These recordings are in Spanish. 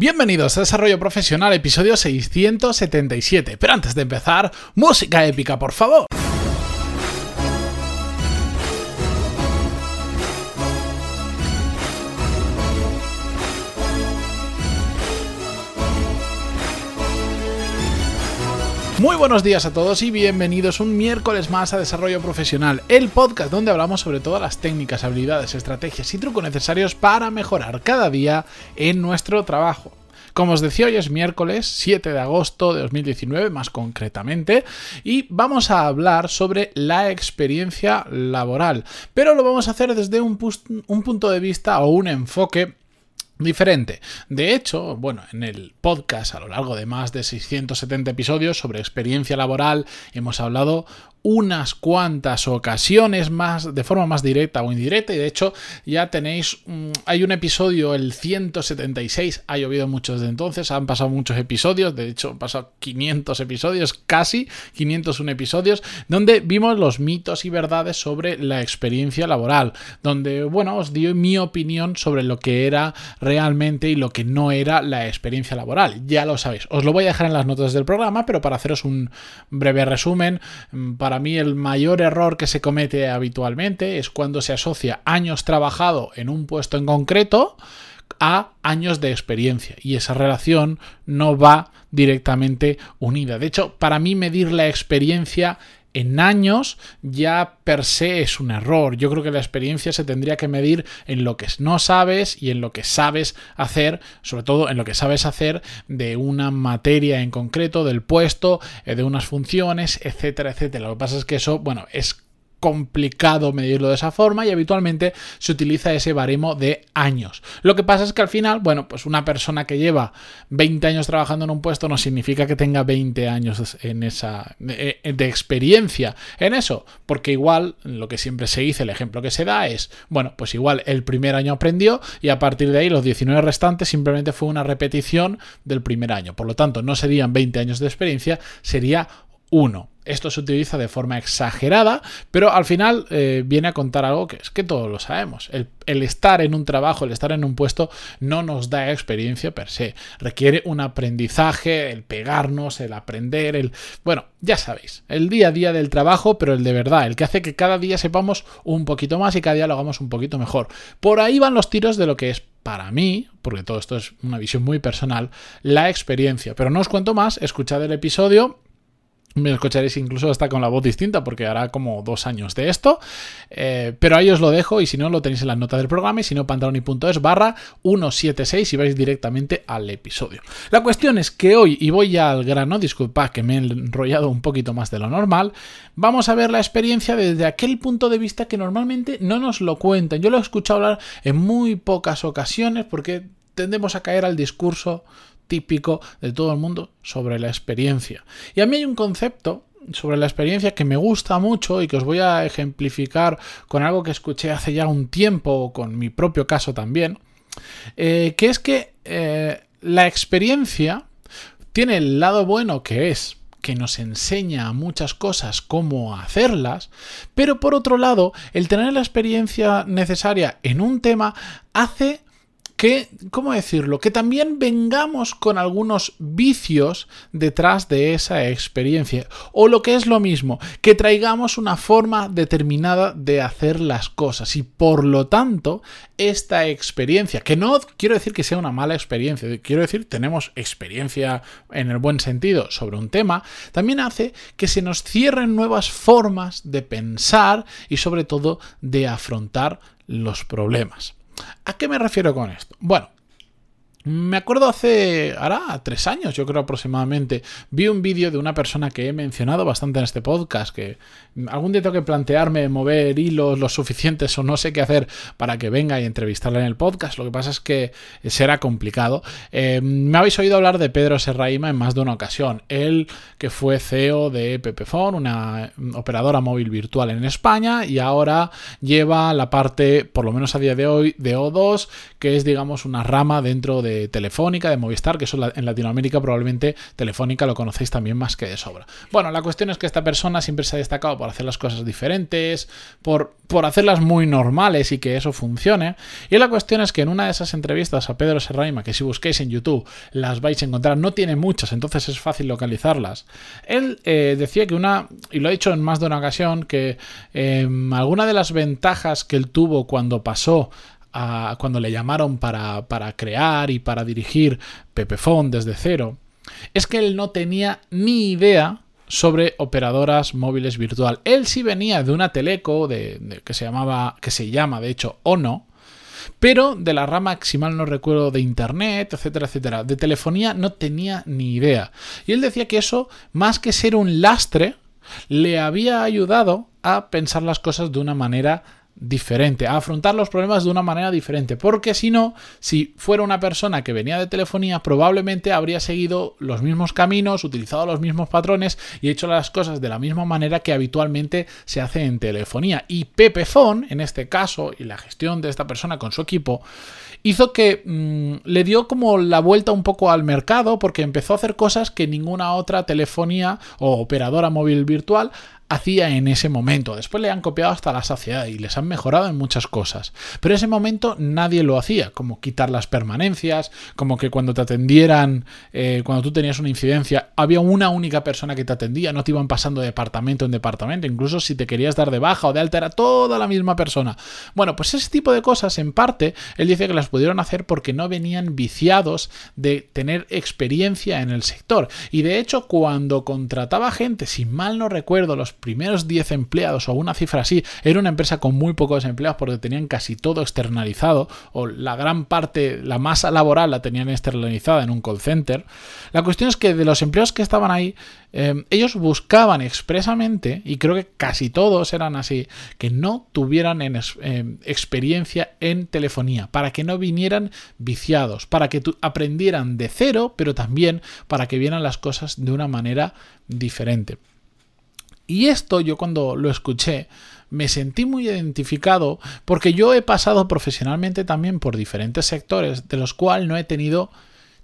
Bienvenidos a Desarrollo Profesional, episodio 677. Pero antes de empezar, música épica, por favor. Muy buenos días a todos y bienvenidos un miércoles más a Desarrollo Profesional, el podcast donde hablamos sobre todas las técnicas, habilidades, estrategias y trucos necesarios para mejorar cada día en nuestro trabajo. Como os decía, hoy es miércoles 7 de agosto de 2019, más concretamente, y vamos a hablar sobre la experiencia laboral, pero lo vamos a hacer desde un, un punto de vista o un enfoque diferente. De hecho, bueno, en el podcast a lo largo de más de 670 episodios sobre experiencia laboral hemos hablado unas cuantas ocasiones más de forma más directa o indirecta y de hecho ya tenéis hay un episodio el 176 ha llovido mucho desde entonces han pasado muchos episodios de hecho han pasado 500 episodios casi 501 episodios donde vimos los mitos y verdades sobre la experiencia laboral donde bueno os di mi opinión sobre lo que era realmente y lo que no era la experiencia laboral. Ya lo sabéis. Os lo voy a dejar en las notas del programa pero para haceros un breve resumen mm, para mí el mayor error que se comete habitualmente es cuando se asocia años trabajado en un puesto en concreto a años de experiencia. Y esa relación no va directamente unida. De hecho, para mí medir la experiencia en años ya per se es un error. Yo creo que la experiencia se tendría que medir en lo que no sabes y en lo que sabes hacer, sobre todo en lo que sabes hacer de una materia en concreto, del puesto, eh, de unas funciones, etcétera, etcétera. Lo que pasa es que eso, bueno, es complicado medirlo de esa forma y habitualmente se utiliza ese baremo de años. Lo que pasa es que al final, bueno, pues una persona que lleva 20 años trabajando en un puesto no significa que tenga 20 años en esa de, experiencia en eso, porque igual lo que siempre se dice, el ejemplo que se da es, bueno, pues igual el primer año aprendió y a partir de ahí los 19 restantes simplemente fue una repetición del primer año. Por lo tanto, no serían 20 años de experiencia, sería uno. Esto se utiliza de forma exagerada, pero al final eh, viene a contar algo que es que todos lo sabemos. El, el, estar en un trabajo, el estar en un puesto, no nos da experiencia per se. Requiere un aprendizaje, el pegarnos, el aprender, el... Bueno, ya sabéis, el día a día del trabajo, pero el de verdad, el que hace que cada día sepamos un poquito más y cada día lo hagamos un poquito mejor. Por ahí van los tiros de lo que es para mí, porque todo esto es una visión muy personal, la experiencia. Pero no os cuento más, escuchad el episodio me escucharéis incluso hasta con la voz distinta porque hará como dos años de esto. Eh, pero ahí os lo dejo y si no lo tenéis en la nota del programa y si no pantaloni.es barra 176 y vais directamente al episodio. La cuestión es que hoy, y voy ya al grano, disculpad que me he enrollado un poquito más de lo normal, vamos a ver la experiencia desde aquel punto de vista que normalmente no nos lo cuentan. Yo lo he escuchado hablar en muy pocas ocasiones porque tendemos a caer al discurso típico de todo el mundo sobre la experiencia. Y a mí hay un concepto sobre la experiencia que me gusta mucho y que os voy a ejemplificar con algo que escuché hace ya un tiempo, con mi propio caso también, eh, que es que eh, la experiencia tiene el lado bueno que es que nos enseña muchas cosas cómo hacerlas, pero por otro lado, el tener la experiencia necesaria en un tema hace que, ¿cómo decirlo? Que también vengamos con algunos vicios detrás de esa experiencia. O lo que es lo mismo, que traigamos una forma determinada de hacer las cosas. Y por lo tanto, esta experiencia, que no quiero decir que sea una mala experiencia, quiero decir tenemos experiencia en el buen sentido sobre un tema, también hace que se nos cierren nuevas formas de pensar y sobre todo de afrontar los problemas. ¿A qué me refiero con esto? Bueno, me acuerdo hace, ahora, tres años, yo creo aproximadamente, vi un vídeo de una persona que he mencionado bastante en este podcast, que algún día tengo que plantearme mover hilos lo suficientes o no sé qué hacer para que venga y entrevistarla en el podcast. Lo que pasa es que será complicado. Eh, me habéis oído hablar de Pedro Serraima en más de una ocasión. Él, que fue CEO de Pepefon, una operadora móvil virtual en España, y ahora lleva la parte, por lo menos a día de hoy, de O2, que es, digamos, una rama dentro de Telefónica, de Movistar, que eso en Latinoamérica probablemente Telefónica lo conocéis también más que de sobra. Bueno, la cuestión es que esta persona siempre se ha destacado por hacer las cosas diferentes, por, por hacerlas muy normales y que eso funcione. Y la cuestión es que en una de esas entrevistas a Pedro Serraima, que si busquéis en YouTube las vais a encontrar, no tiene muchas, entonces es fácil localizarlas. Él eh, decía que una, y lo ha dicho en más de una ocasión, que em, alguna de las ventajas que él tuvo cuando pasó cuando le llamaron para, para crear y para dirigir Pepefon desde cero, es que él no tenía ni idea sobre operadoras móviles virtual. Él sí venía de una teleco de, que se llamaba, que se llama de hecho Ono, pero de la rama, si mal no recuerdo, de internet, etcétera, etcétera, de telefonía no tenía ni idea. Y él decía que eso, más que ser un lastre, le había ayudado a pensar las cosas de una manera diferente, a afrontar los problemas de una manera diferente, porque si no, si fuera una persona que venía de telefonía, probablemente habría seguido los mismos caminos, utilizado los mismos patrones y hecho las cosas de la misma manera que habitualmente se hace en telefonía. Y Pepefon, en este caso, y la gestión de esta persona con su equipo, hizo que mm, le dio como la vuelta un poco al mercado porque empezó a hacer cosas que ninguna otra telefonía o operadora móvil virtual hacía en ese momento. Después le han copiado hasta la saciedad y les han mejorado en muchas cosas. Pero en ese momento nadie lo hacía, como quitar las permanencias, como que cuando te atendieran, eh, cuando tú tenías una incidencia, había una única persona que te atendía, no te iban pasando de departamento en departamento, incluso si te querías dar de baja o de alta era toda la misma persona. Bueno, pues ese tipo de cosas en parte, él dice que las pudieron hacer porque no venían viciados de tener experiencia en el sector. Y de hecho, cuando contrataba gente, si mal no recuerdo, los primeros 10 empleados o una cifra así, era una empresa con muy pocos empleados porque tenían casi todo externalizado o la gran parte, la masa laboral la tenían externalizada en un call center. La cuestión es que de los empleados que estaban ahí, eh, ellos buscaban expresamente, y creo que casi todos eran así, que no tuvieran eh, experiencia en telefonía, para que no vinieran viciados, para que aprendieran de cero, pero también para que vieran las cosas de una manera diferente. Y esto yo cuando lo escuché me sentí muy identificado porque yo he pasado profesionalmente también por diferentes sectores de los cuales no he tenido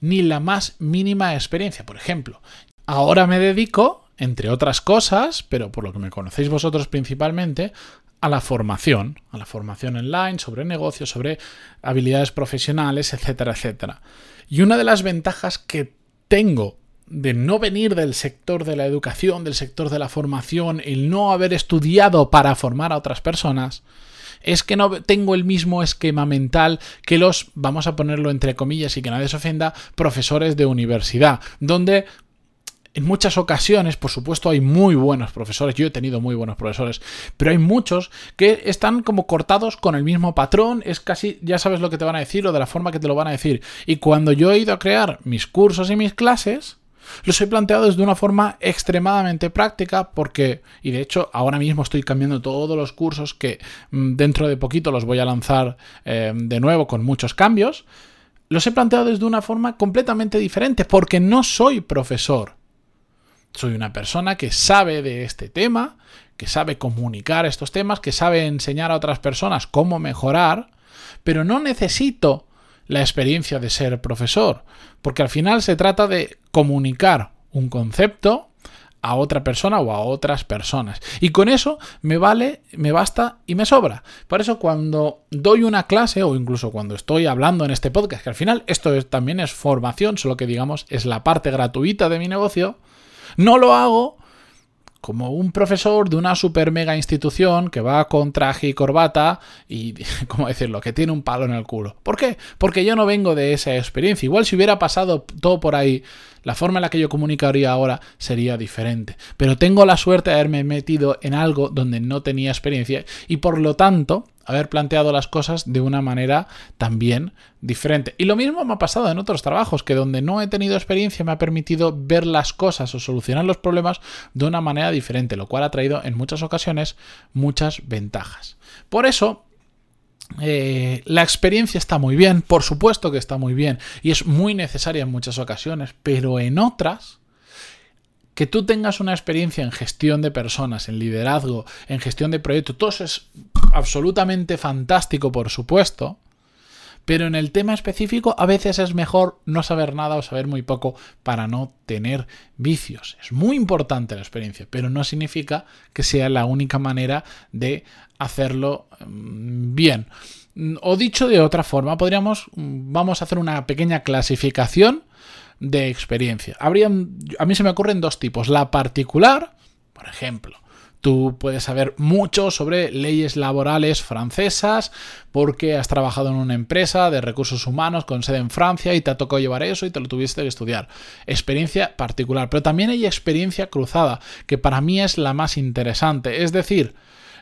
ni la más mínima experiencia. Por ejemplo, ahora me dedico, entre otras cosas, pero por lo que me conocéis vosotros principalmente, a la formación, a la formación online sobre negocios, sobre habilidades profesionales, etcétera, etcétera. Y una de las ventajas que tengo de no venir del sector de la educación, del sector de la formación, el no haber estudiado para formar a otras personas, es que no tengo el mismo esquema mental que los, vamos a ponerlo entre comillas y que nadie se ofenda, profesores de universidad, donde en muchas ocasiones, por supuesto, hay muy buenos profesores, yo he tenido muy buenos profesores, pero hay muchos que están como cortados con el mismo patrón, es casi, ya sabes lo que te van a decir o de la forma que te lo van a decir. Y cuando yo he ido a crear mis cursos y mis clases, los he planteado desde una forma extremadamente práctica porque, y de hecho ahora mismo estoy cambiando todos los cursos que mm, dentro de poquito los voy a lanzar eh, de nuevo con muchos cambios, los he planteado desde una forma completamente diferente porque no soy profesor. Soy una persona que sabe de este tema, que sabe comunicar estos temas, que sabe enseñar a otras personas cómo mejorar, pero no necesito la experiencia de ser profesor, porque al final se trata de comunicar un concepto a otra persona o a otras personas. Y con eso me vale, me basta y me sobra. Por eso cuando doy una clase o incluso cuando estoy hablando en este podcast, que al final esto también es formación, solo que digamos es la parte gratuita de mi negocio, no lo hago como un profesor de una super mega institución que va con traje y corbata y, ¿cómo decirlo?, que tiene un palo en el culo. ¿Por qué? Porque yo no vengo de esa experiencia. Igual si hubiera pasado todo por ahí, la forma en la que yo comunicaría ahora sería diferente. Pero tengo la suerte de haberme metido en algo donde no tenía experiencia y por lo tanto haber planteado las cosas de una manera también diferente. Y lo mismo me ha pasado en otros trabajos, que donde no he tenido experiencia me ha permitido ver las cosas o solucionar los problemas de una manera diferente, lo cual ha traído en muchas ocasiones muchas ventajas. Por eso, eh, la experiencia está muy bien, por supuesto que está muy bien, y es muy necesaria en muchas ocasiones, pero en otras que tú tengas una experiencia en gestión de personas, en liderazgo, en gestión de proyectos, todo eso es absolutamente fantástico, por supuesto, Pero en el tema específico a veces es mejor no saber nada o saber muy poco para no tener vicios. Es muy importante la experiencia, pero no significa que sea la única manera de hacerlo mm, bien. O dicho de otra forma, podríamos, mm, vamos a hacer una pequeña clasificación de experiencia. Habrían, a mí se me ocurren dos tipos. La particular, por ejemplo, Tú puedes saber mucho sobre leyes laborales francesas porque has trabajado en una empresa de recursos humanos con sede en Francia y te ha tocado llevar eso y te lo tuviste que estudiar. Experiencia particular. Pero también hay experiencia cruzada, que para mí es la más interesante. Es decir,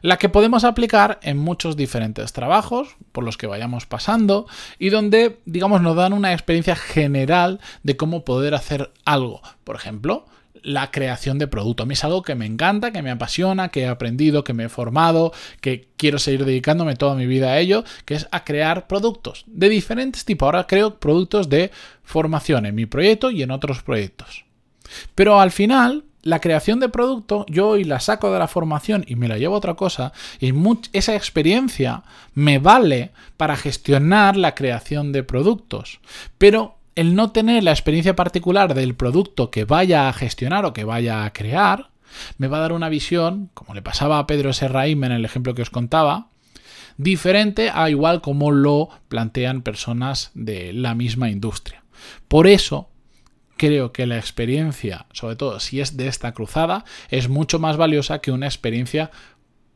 la que podemos aplicar en muchos diferentes trabajos por los que vayamos pasando y donde, digamos, nos dan una experiencia general de cómo poder hacer algo. Por ejemplo, la creación de producto. A mí es algo que me encanta, que me apasiona, que he aprendido, que me he formado, que quiero seguir dedicándome toda mi vida a ello, que es a crear productos de diferentes tipos. Ahora creo productos de formación en mi proyecto y en otros proyectos. Pero al final, la creación de producto, yo hoy la saco de la formación y me la llevo a otra cosa, y esa experiencia me vale para gestionar la creación de productos. Pero el no tener la experiencia particular del producto que vaya a gestionar o que vaya a crear, me va a dar una visión, como le pasaba a Pedro Serraim en el ejemplo que os contaba, diferente a igual como lo plantean personas de la misma industria. Por eso, creo que la experiencia, sobre todo si es de esta cruzada, es mucho más valiosa que una experiencia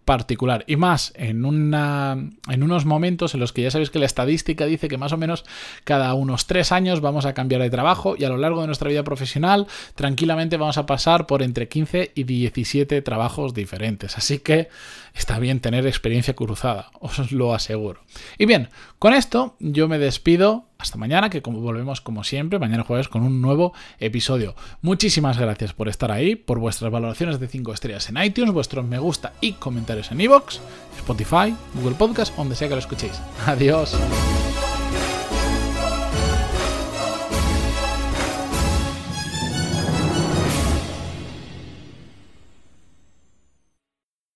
particular. Y más en, una, en unos momentos en los que ya sabéis que la estadística dice que más o menos cada unos tres años vamos a cambiar de trabajo y a lo largo de nuestra vida profesional tranquilamente vamos a pasar por entre 15 y 17 trabajos diferentes. Así que está bien tener experiencia cruzada, os lo aseguro. Y bien, con esto yo me despido hasta mañana, que como volvemos como siempre, mañana jueves con un nuevo episodio. Muchísimas gracias por estar ahí, por vuestras valoraciones de 5 estrellas en iTunes, vuestros me gusta y comentarios en iVoox, Spotify, Google Podcast, donde sea que lo escuchéis. Adiós.